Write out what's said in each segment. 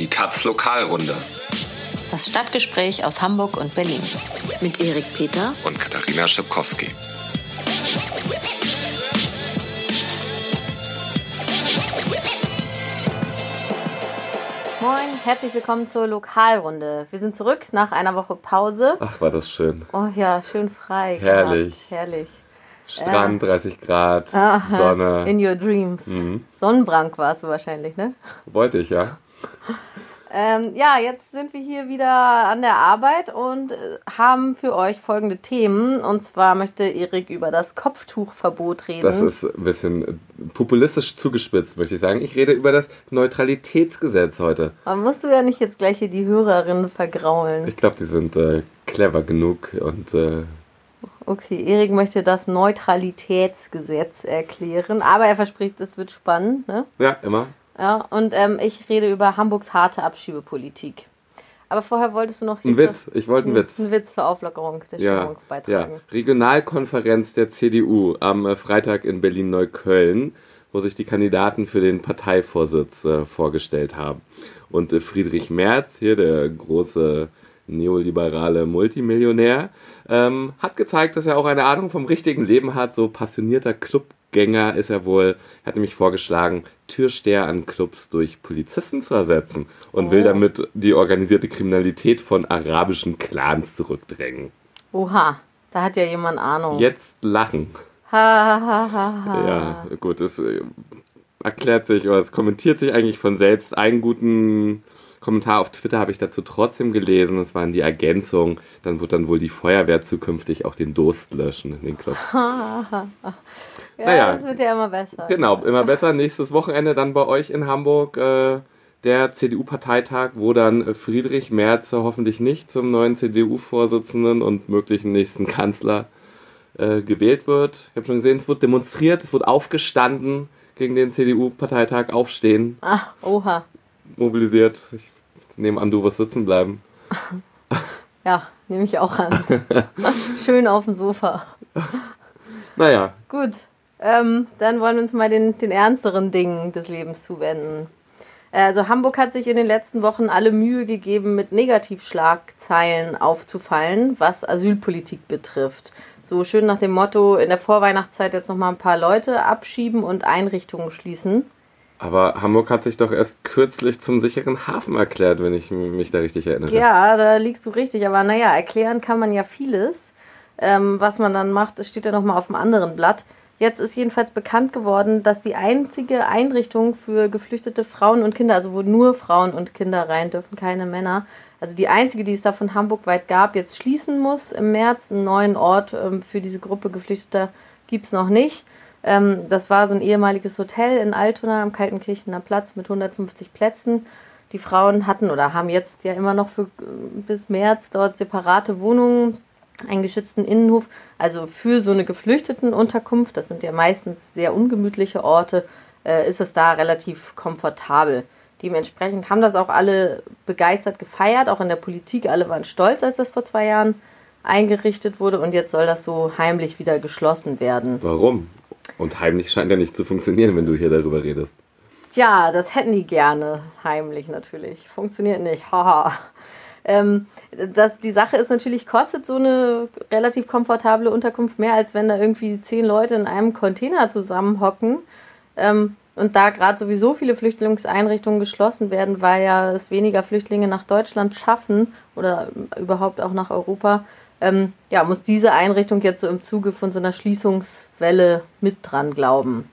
Die Taz Lokalrunde. Das Stadtgespräch aus Hamburg und Berlin. Mit Erik Peter und Katharina Schipkowski. Moin, herzlich willkommen zur Lokalrunde. Wir sind zurück nach einer Woche Pause. Ach, war das schön. Oh ja, schön frei. Herrlich. Gehabt. Herrlich. Strand, 30 Grad, Aha, Sonne. In your dreams. Mhm. Sonnenbrand warst du wahrscheinlich, ne? Wollte ich, ja. Ähm, ja, jetzt sind wir hier wieder an der Arbeit und äh, haben für euch folgende Themen. Und zwar möchte Erik über das Kopftuchverbot reden. Das ist ein bisschen populistisch zugespitzt, möchte ich sagen. Ich rede über das Neutralitätsgesetz heute. Aber musst du ja nicht jetzt gleich hier die Hörerinnen vergraulen. Ich glaube, die sind äh, clever genug und äh, Okay, Erik möchte das Neutralitätsgesetz erklären, aber er verspricht, es wird spannend. Ne? ja, immer. Ja, und ähm, ich rede über Hamburgs harte Abschiebepolitik. Aber vorher wolltest du noch Ein Witz. Ich wollte einen Witz. einen Witz zur Auflockerung der Ja, Stimmung ja. beitragen. Regionalkonferenz der CDU am äh, Freitag in Berlin-Neukölln, wo sich die Kandidaten für den Parteivorsitz äh, vorgestellt haben. Und äh, Friedrich Merz, hier der große neoliberale Multimillionär, ähm, hat gezeigt, dass er auch eine Ahnung vom richtigen Leben hat. So passionierter Clubgänger ist er wohl. Er hat nämlich vorgeschlagen, Türsteher an Clubs durch Polizisten zu ersetzen und will Oh. damit die organisierte Kriminalität von arabischen Clans zurückdrängen. Oha, da hat ja jemand Ahnung. Jetzt lachen. Ha, ha, ha, ha. Ja, gut, es äh, erklärt sich oder es kommentiert sich eigentlich von selbst. Einen guten Kommentar auf Twitter habe ich dazu trotzdem gelesen. Das waren die Ergänzung. Dann wird dann wohl die Feuerwehr zukünftig auch den Durst löschen in den Clubs. Ja, Naja. das wird ja immer besser. Genau, immer besser. Nächstes Wochenende dann bei euch in Hamburg äh, der CDU-Parteitag, wo dann Friedrich Merz hoffentlich nicht zum neuen CDU-Vorsitzenden und möglichen nächsten Kanzler äh, gewählt wird. Ich habe schon gesehen, es wird demonstriert, es wird aufgestanden gegen den CDU-Parteitag, aufstehen, Ah, oha. mobilisiert. Ich nehme an, du wirst sitzen bleiben. Ja, nehme ich auch an. Schön auf dem Sofa. Naja, Gut, ähm, dann wollen wir uns mal den, den ernsteren Dingen des Lebens zuwenden. Also Hamburg hat sich in den letzten Wochen alle Mühe gegeben, mit Negativschlagzeilen aufzufallen, was Asylpolitik betrifft. So schön nach dem Motto, in der Vorweihnachtszeit jetzt nochmal ein paar Leute abschieben und Einrichtungen schließen. Aber Hamburg hat sich doch erst kürzlich zum sicheren Hafen erklärt, wenn ich mich da richtig erinnere. Ja, da liegst du richtig, aber naja, erklären kann man ja vieles. Ähm, was man dann macht, das steht ja nochmal auf dem anderen Blatt. Jetzt ist jedenfalls bekannt geworden, dass die einzige Einrichtung für geflüchtete Frauen und Kinder, also wo nur Frauen und Kinder rein dürfen, keine Männer, also die einzige, die es da von Hamburg weit gab, jetzt schließen muss im März. Einen neuen Ort ähm, für diese Gruppe Geflüchteter gibt es noch nicht. Ähm, das war so ein ehemaliges Hotel in Altona am Kaltenkirchener Platz mit 150 Plätzen. Die Frauen hatten oder haben jetzt ja immer noch für, äh, bis März dort separate Wohnungen, einen geschützten Innenhof. Also für so eine Geflüchtetenunterkunft, das sind ja meistens sehr ungemütliche Orte, äh, ist es da relativ komfortabel. Dementsprechend haben das auch alle begeistert gefeiert, auch in der Politik. Alle waren stolz, als das vor zwei Jahren eingerichtet wurde und jetzt soll das so heimlich wieder geschlossen werden. Warum? Und heimlich scheint ja nicht zu funktionieren, wenn du hier darüber redest. Ja, das hätten die gerne. Heimlich natürlich. Funktioniert nicht. Haha. Ähm, das, die Sache ist natürlich, kostet so eine relativ komfortable Unterkunft mehr, als wenn da irgendwie zehn Leute in einem Container zusammenhocken. Ähm, und da gerade sowieso viele Flüchtlingseinrichtungen geschlossen werden, weil ja es weniger Flüchtlinge nach Deutschland schaffen oder überhaupt auch nach Europa, ähm, ja, muss diese Einrichtung jetzt so im Zuge von so einer Schließungswelle mit dran glauben.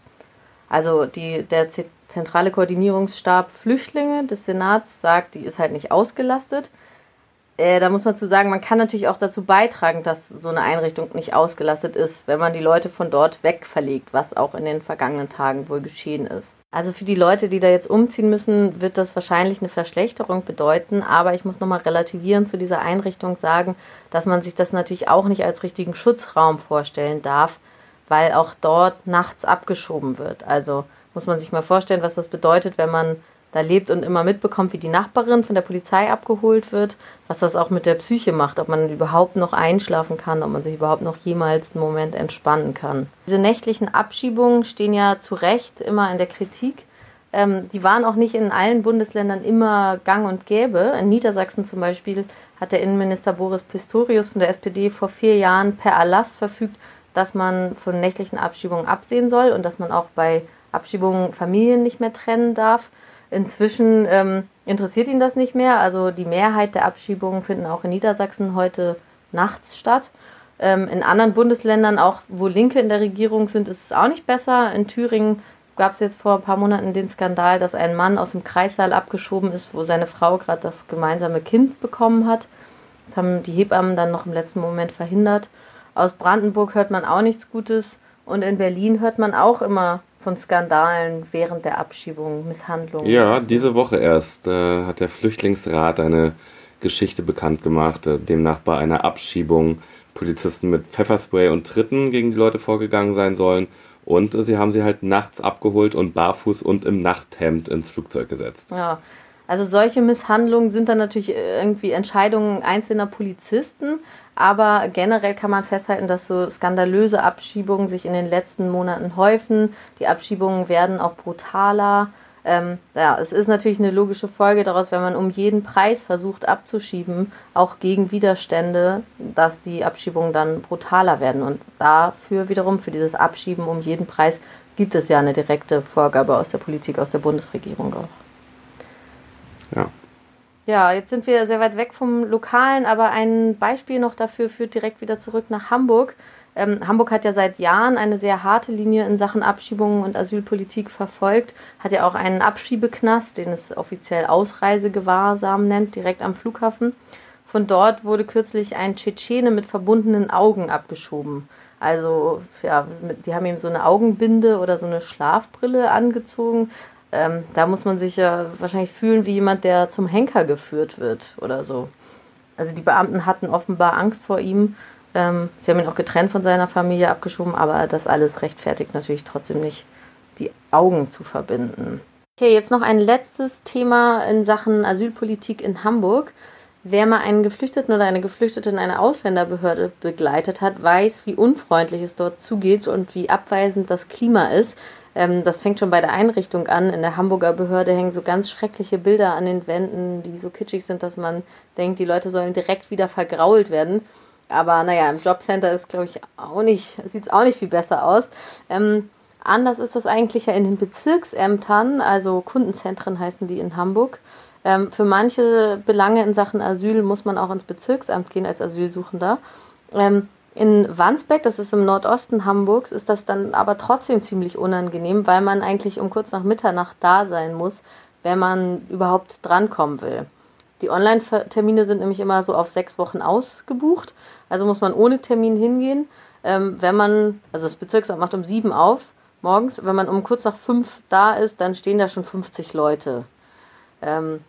Also die, der zentrale Koordinierungsstab Flüchtlinge des Senats sagt, die ist halt nicht ausgelastet. Äh, da muss man zu sagen, man kann natürlich auch dazu beitragen, dass so eine Einrichtung nicht ausgelastet ist, wenn man die Leute von dort weg verlegt, was auch in den vergangenen Tagen wohl geschehen ist. Also für die Leute, die da jetzt umziehen müssen, wird das wahrscheinlich eine Verschlechterung bedeuten. Aber ich muss nochmal relativierend zu dieser Einrichtung sagen, dass man sich das natürlich auch nicht als richtigen Schutzraum vorstellen darf, weil auch dort nachts abgeschoben wird. Also muss man sich mal vorstellen, was das bedeutet, wenn man da lebt und immer mitbekommt, wie die Nachbarin von der Polizei abgeholt wird, was das auch mit der Psyche macht, ob man überhaupt noch einschlafen kann, ob man sich überhaupt noch jemals einen Moment entspannen kann. Diese nächtlichen Abschiebungen stehen ja zu Recht immer in der Kritik, Ähm, die waren auch nicht in allen Bundesländern immer gang und gäbe. In Niedersachsen zum Beispiel hat der Innenminister Boris Pistorius von der SPD vor vier Jahren per Erlass verfügt, dass man von nächtlichen Abschiebungen absehen soll und dass man auch bei Abschiebungen Familien nicht mehr trennen darf. Inzwischen ähm, interessiert ihn das nicht mehr. Also die Mehrheit der Abschiebungen finden auch in Niedersachsen heute nachts statt. Ähm, in anderen Bundesländern, auch wo Linke in der Regierung sind, ist es auch nicht besser. In Thüringen gab es jetzt vor ein paar Monaten den Skandal, dass ein Mann aus dem Kreissaal abgeschoben ist, wo seine Frau gerade das gemeinsame Kind bekommen hat. Das haben die Hebammen dann noch im letzten Moment verhindert. Aus Brandenburg hört man auch nichts Gutes. Und in Berlin hört man auch immer von Skandalen während der Abschiebung, Misshandlungen. Ja, diese Woche erst äh, hat der Flüchtlingsrat eine Geschichte bekannt gemacht, äh, demnach bei einer Abschiebung Polizisten mit Pfefferspray und Tritten gegen die Leute vorgegangen sein sollen. Und äh, sie haben sie halt nachts abgeholt und barfuß und im Nachthemd ins Flugzeug gesetzt. Ja, also solche Misshandlungen sind dann natürlich äh, irgendwie Entscheidungen einzelner Polizisten, aber generell kann man festhalten, dass so skandalöse Abschiebungen sich in den letzten Monaten häufen. Die Abschiebungen werden auch brutaler. Ähm, ja, es ist natürlich eine logische Folge daraus, wenn man um jeden Preis versucht abzuschieben, auch gegen Widerstände, dass die Abschiebungen dann brutaler werden. Und dafür wiederum, für dieses Abschieben um jeden Preis, gibt es ja eine direkte Vorgabe aus der Politik, aus der Bundesregierung auch. Ja. Ja, jetzt sind wir sehr weit weg vom Lokalen, aber ein Beispiel noch dafür führt direkt wieder zurück nach Hamburg. Ähm, Hamburg hat ja seit Jahren eine sehr harte Linie in Sachen Abschiebungen und Asylpolitik verfolgt, hat ja auch einen Abschiebeknast, den es offiziell Ausreisegewahrsam nennt, direkt am Flughafen. Von dort wurde kürzlich ein Tschetschene mit verbundenen Augen abgeschoben. Also, ja, die haben ihm so eine Augenbinde oder so eine Schlafbrille angezogen, ähm, da muss man sich ja wahrscheinlich fühlen wie jemand, der zum Henker geführt wird oder so. Also die Beamten hatten offenbar Angst vor ihm. Ähm, sie haben ihn auch getrennt von seiner Familie abgeschoben, aber das alles rechtfertigt natürlich trotzdem nicht, die Augen zu verbinden. Okay, jetzt noch ein letztes Thema in Sachen Asylpolitik in Hamburg. Wer mal einen Geflüchteten oder eine Geflüchtete in einer Ausländerbehörde begleitet hat, weiß, wie unfreundlich es dort zugeht und wie abweisend das Klima ist. Ähm, das fängt schon bei der Einrichtung an. In der Hamburger Behörde hängen so ganz schreckliche Bilder an den Wänden, die so kitschig sind, dass man denkt, die Leute sollen direkt wieder vergrault werden. Aber naja, im Jobcenter ist, glaube ich, auch nicht, sieht es auch nicht viel besser aus. Ähm, anders ist das eigentlich ja in den Bezirksämtern, also Kundenzentren heißen die in Hamburg. Ähm, für manche Belange in Sachen Asyl muss man auch ins Bezirksamt gehen als Asylsuchender. Ähm, in Wandsbek, das ist im Nordosten Hamburgs, ist das dann aber trotzdem ziemlich unangenehm, weil man eigentlich um kurz nach Mitternacht da sein muss, wenn man überhaupt drankommen will. Die Online-Termine sind nämlich immer so auf sechs Wochen ausgebucht, also muss man ohne Termin hingehen. Ähm, wenn man, also das Bezirksamt macht um sieben auf morgens, wenn man um kurz nach fünf da ist, dann stehen da schon 50 Leute. Ähm,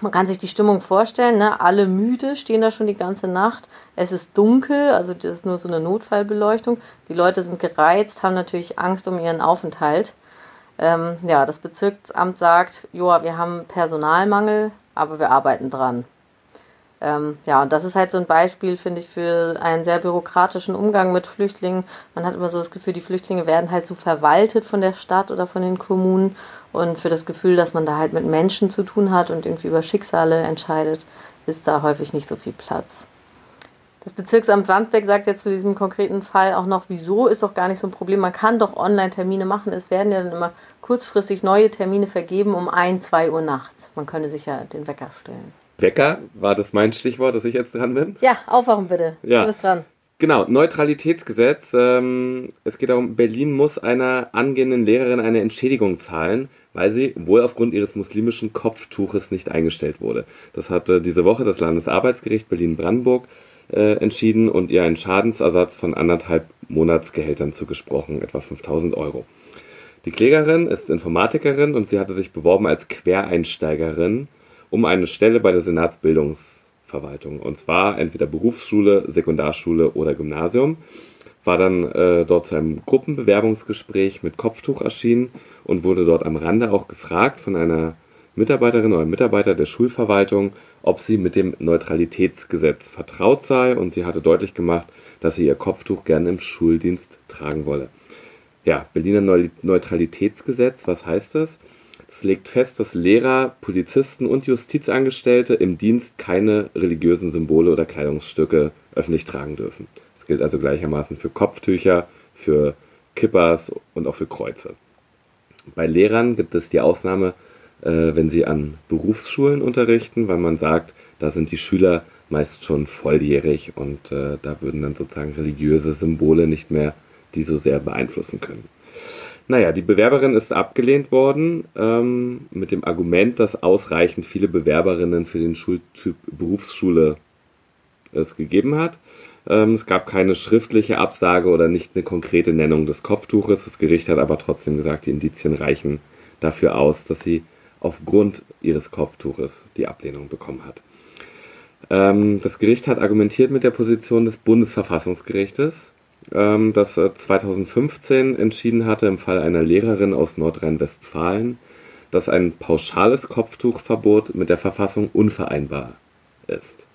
man kann sich die Stimmung vorstellen, ne? alle müde, stehen da schon die ganze Nacht. Es ist dunkel, also das ist nur so eine Notfallbeleuchtung. Die Leute sind gereizt, haben natürlich Angst um ihren Aufenthalt. Ähm, ja, das Bezirksamt sagt, joa, wir haben Personalmangel, aber wir arbeiten dran. Ähm, ja, und das ist halt so ein Beispiel, finde ich, für einen sehr bürokratischen Umgang mit Flüchtlingen. Man hat immer so das Gefühl, die Flüchtlinge werden halt so verwaltet von der Stadt oder von den Kommunen und für das Gefühl, dass man da halt mit Menschen zu tun hat und irgendwie über Schicksale entscheidet, ist da häufig nicht so viel Platz. Das Bezirksamt Wandsbek sagt jetzt zu diesem konkreten Fall auch noch, wieso ist doch gar nicht so ein Problem. Man kann doch Online-Termine machen. Es werden ja dann immer kurzfristig neue Termine vergeben um 1, 2 Uhr nachts. Man könnte sich ja den Wecker stellen. Wecker, war das mein Stichwort, dass ich jetzt dran bin? Ja, aufwachen bitte. Ja. Du bist dran. Genau, Neutralitätsgesetz. Ähm, es geht darum, Berlin muss einer angehenden Lehrerin eine Entschädigung zahlen, weil sie wohl aufgrund ihres muslimischen Kopftuches nicht eingestellt wurde. Das hatte diese Woche das Landesarbeitsgericht Berlin-Brandenburg äh, entschieden und ihr einen Schadensersatz von anderthalb Monatsgehältern zugesprochen, etwa 5000 Euro. Die Klägerin ist Informatikerin und sie hatte sich beworben als Quereinsteigerin um eine Stelle bei der Senatsbildungsverwaltung. Und zwar entweder Berufsschule, Sekundarschule oder Gymnasium. War dann äh, dort zu einem Gruppenbewerbungsgespräch mit Kopftuch erschienen und wurde dort am Rande auch gefragt von einer Mitarbeiterin oder Mitarbeiter der Schulverwaltung, ob sie mit dem Neutralitätsgesetz vertraut sei und sie hatte deutlich gemacht, dass sie ihr Kopftuch gerne im Schuldienst tragen wolle. Ja, Berliner Neutralitätsgesetz, was heißt das? Es legt fest, dass Lehrer, Polizisten und Justizangestellte im Dienst keine religiösen Symbole oder Kleidungsstücke öffentlich tragen dürfen. Das gilt also gleichermaßen für Kopftücher, für Kippers und auch für Kreuze. Bei Lehrern gibt es die Ausnahme, äh, wenn sie an Berufsschulen unterrichten, weil man sagt, da sind die Schüler meist schon volljährig und äh, da würden dann sozusagen religiöse Symbole nicht mehr die so sehr beeinflussen können. Naja, die Bewerberin ist abgelehnt worden ähm, mit dem Argument, dass ausreichend viele Bewerberinnen für den Schultyp Berufsschule es gegeben hat. Ähm, es gab keine schriftliche Absage oder nicht eine konkrete Nennung des Kopftuches. Das Gericht hat aber trotzdem gesagt, die Indizien reichen dafür aus, dass sie aufgrund ihres Kopftuches die Ablehnung bekommen hat. Ähm, das Gericht hat argumentiert mit der Position des Bundesverfassungsgerichtes, ähm, das 2015 entschieden hatte im Fall einer Lehrerin aus Nordrhein-Westfalen, dass ein pauschales Kopftuchverbot mit der Verfassung unvereinbar ist.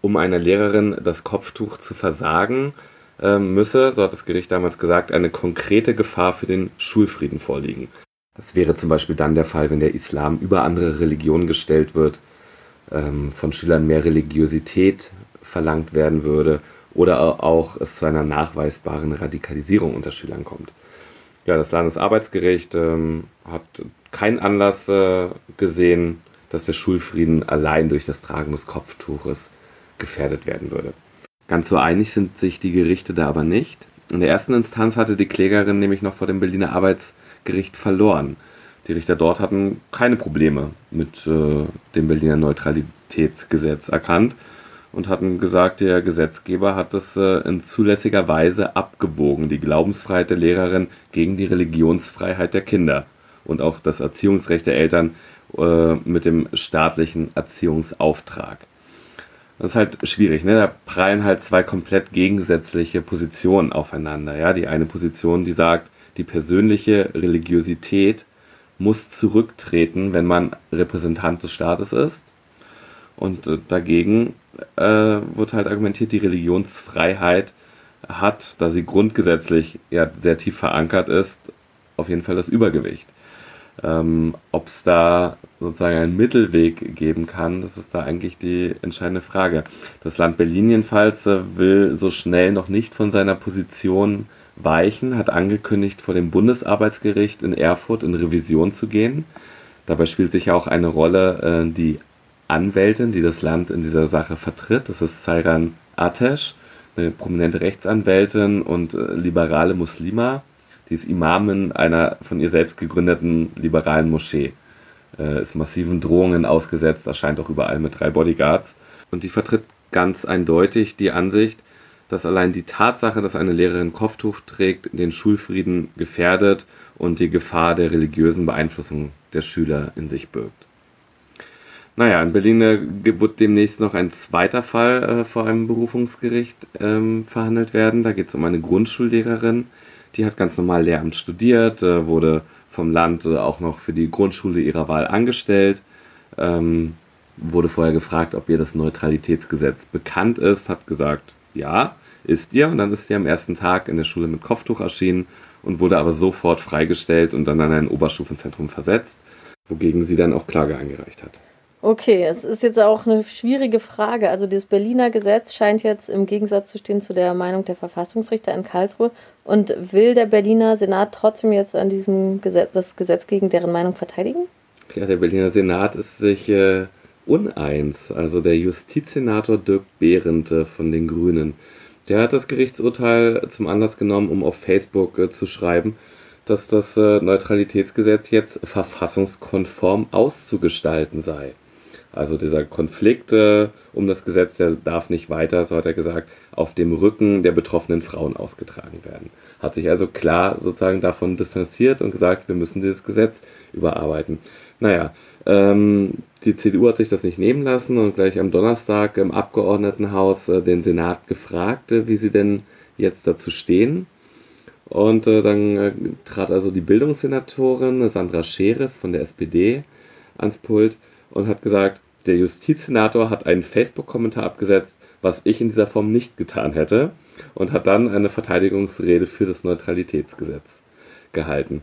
Um einer Lehrerin das Kopftuch zu versagen, ähm, müsse, so hat das Gericht damals gesagt, eine konkrete Gefahr für den Schulfrieden vorliegen. Das wäre zum Beispiel dann der Fall, wenn der Islam über andere Religionen gestellt wird, von Schülern mehr Religiosität verlangt werden würde oder auch es zu einer nachweisbaren Radikalisierung unter Schülern kommt. Ja, das Landesarbeitsgericht ähm, hat keinen Anlass äh, gesehen, dass der Schulfrieden allein durch das Tragen des Kopftuches gefährdet werden würde. Ganz so einig sind sich die Gerichte da aber nicht. In der ersten Instanz hatte die Klägerin nämlich noch vor dem Berliner Arbeitsgericht verloren. Die Richter dort hatten keine Probleme mit äh, dem Berliner Neutralitätsgesetz erkannt und hatten gesagt, der Gesetzgeber hat es äh, in zulässiger Weise abgewogen, die Glaubensfreiheit der Lehrerin gegen die Religionsfreiheit der Kinder und auch das Erziehungsrecht der Eltern äh, mit dem staatlichen Erziehungsauftrag. Das ist halt schwierig, ne? Da prallen halt zwei komplett gegensätzliche Positionen aufeinander. Ja, die eine Position, die sagt, die persönliche Religiosität muss zurücktreten, wenn man Repräsentant des Staates ist. Und äh, dagegen äh, wird halt argumentiert, die Religionsfreiheit hat, da sie grundgesetzlich ja sehr tief verankert ist, auf jeden Fall das Übergewicht. Ähm, Ob es da sozusagen einen Mittelweg geben kann, das ist da eigentlich die entscheidende Frage. Das Land Berlin jedenfalls äh, will so schnell noch nicht von seiner Position weichen, hat angekündigt, vor dem Bundesarbeitsgericht in Erfurt in Revision zu gehen. Dabei spielt sich auch eine Rolle äh, die Anwältin, die das Land in dieser Sache vertritt. Das ist Sairan Atesh, eine prominente Rechtsanwältin und äh, liberale Muslima. Die ist Imamin einer von ihr selbst gegründeten liberalen Moschee. Äh, ist massiven Drohungen ausgesetzt, erscheint auch überall mit drei Bodyguards. Und die vertritt ganz eindeutig die Ansicht, dass allein die Tatsache, dass eine Lehrerin Kopftuch trägt, den Schulfrieden gefährdet und die Gefahr der religiösen Beeinflussung der Schüler in sich birgt. Naja, in Berlin äh, wird demnächst noch ein zweiter Fall äh, vor einem Berufungsgericht ähm, verhandelt werden. Da geht es um eine Grundschullehrerin, die hat ganz normal Lehramt studiert, äh, wurde vom Land äh, auch noch für die Grundschule ihrer Wahl angestellt, ähm, wurde vorher gefragt, ob ihr das Neutralitätsgesetz bekannt ist, hat gesagt, ja, ist ihr. Und dann ist sie am ersten Tag in der Schule mit Kopftuch erschienen und wurde aber sofort freigestellt und dann an ein Oberstufenzentrum versetzt, wogegen sie dann auch Klage eingereicht hat. Okay, es ist jetzt auch eine schwierige Frage. Also das Berliner Gesetz scheint jetzt im Gegensatz zu stehen zu der Meinung der Verfassungsrichter in Karlsruhe. Und will der Berliner Senat trotzdem jetzt an diesem Gesetz, das Gesetz gegen deren Meinung verteidigen? Ja, der Berliner Senat ist sich äh, uneins. Also der Justizsenator Dirk Behrendt äh, von den Grünen. Der hat das Gerichtsurteil zum Anlass genommen, um auf Facebook äh, zu schreiben, dass das äh, Neutralitätsgesetz jetzt verfassungskonform auszugestalten sei. Also dieser Konflikt äh, um das Gesetz, der darf nicht weiter, so hat er gesagt, auf dem Rücken der betroffenen Frauen ausgetragen werden. Hat sich also klar sozusagen davon distanziert und gesagt, wir müssen dieses Gesetz überarbeiten. Naja, ähm, die CDU hat sich das nicht nehmen lassen und gleich am Donnerstag im Abgeordnetenhaus äh, den Senat gefragt, äh, wie sie denn jetzt dazu stehen. Und äh, dann äh, trat also die Bildungssenatorin Sandra Scheres von der SPD ans Pult und hat gesagt, der Justizsenator hat einen Facebook-Kommentar abgesetzt, was ich in dieser Form nicht getan hätte, und hat dann eine Verteidigungsrede für das Neutralitätsgesetz gehalten.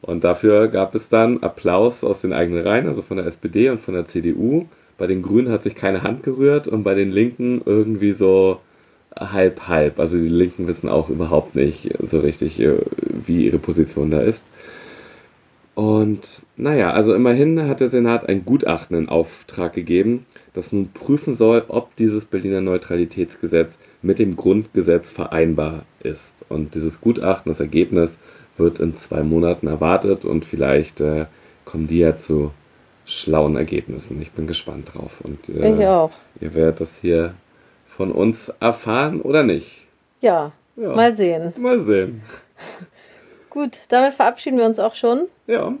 Und dafür gab es dann Applaus aus den eigenen Reihen, also von der SPD und von der CDU. Bei den Grünen hat sich keine Hand gerührt und bei den Linken irgendwie so halb halb. Also die Linken wissen auch überhaupt nicht so richtig, äh, wie ihre Position da ist. Und naja, also immerhin hat der Senat ein Gutachten in Auftrag gegeben, das nun prüfen soll, ob dieses Berliner Neutralitätsgesetz mit dem Grundgesetz vereinbar ist. Und dieses Gutachten, das Ergebnis, wird in zwei Monaten erwartet und vielleicht äh, kommen die ja zu schlauen Ergebnissen. Ich bin gespannt drauf. Und äh, ich auch. ihr werdet das hier von uns erfahren oder nicht. Ja, ja. mal sehen. Mal sehen. Gut, damit verabschieden wir uns auch schon. Ja.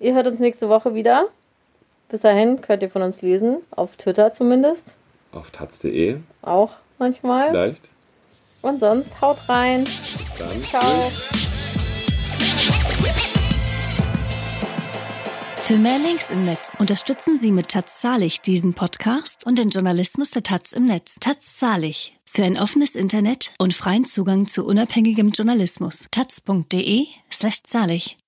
Ihr hört uns nächste Woche wieder. Bis dahin könnt ihr von uns lesen, auf Twitter zumindest. Auf taz.de. Auch manchmal. Vielleicht. Und sonst haut rein. Dann. Ciao. Für mehr Links im Netz unterstützen Sie mit Taz Zahlig diesen Podcast und den Journalismus der Taz im Netz. Taz Zahlig. Für ein offenes Internet und freien Zugang zu unabhängigem Journalismus. taz.de slash zahlig.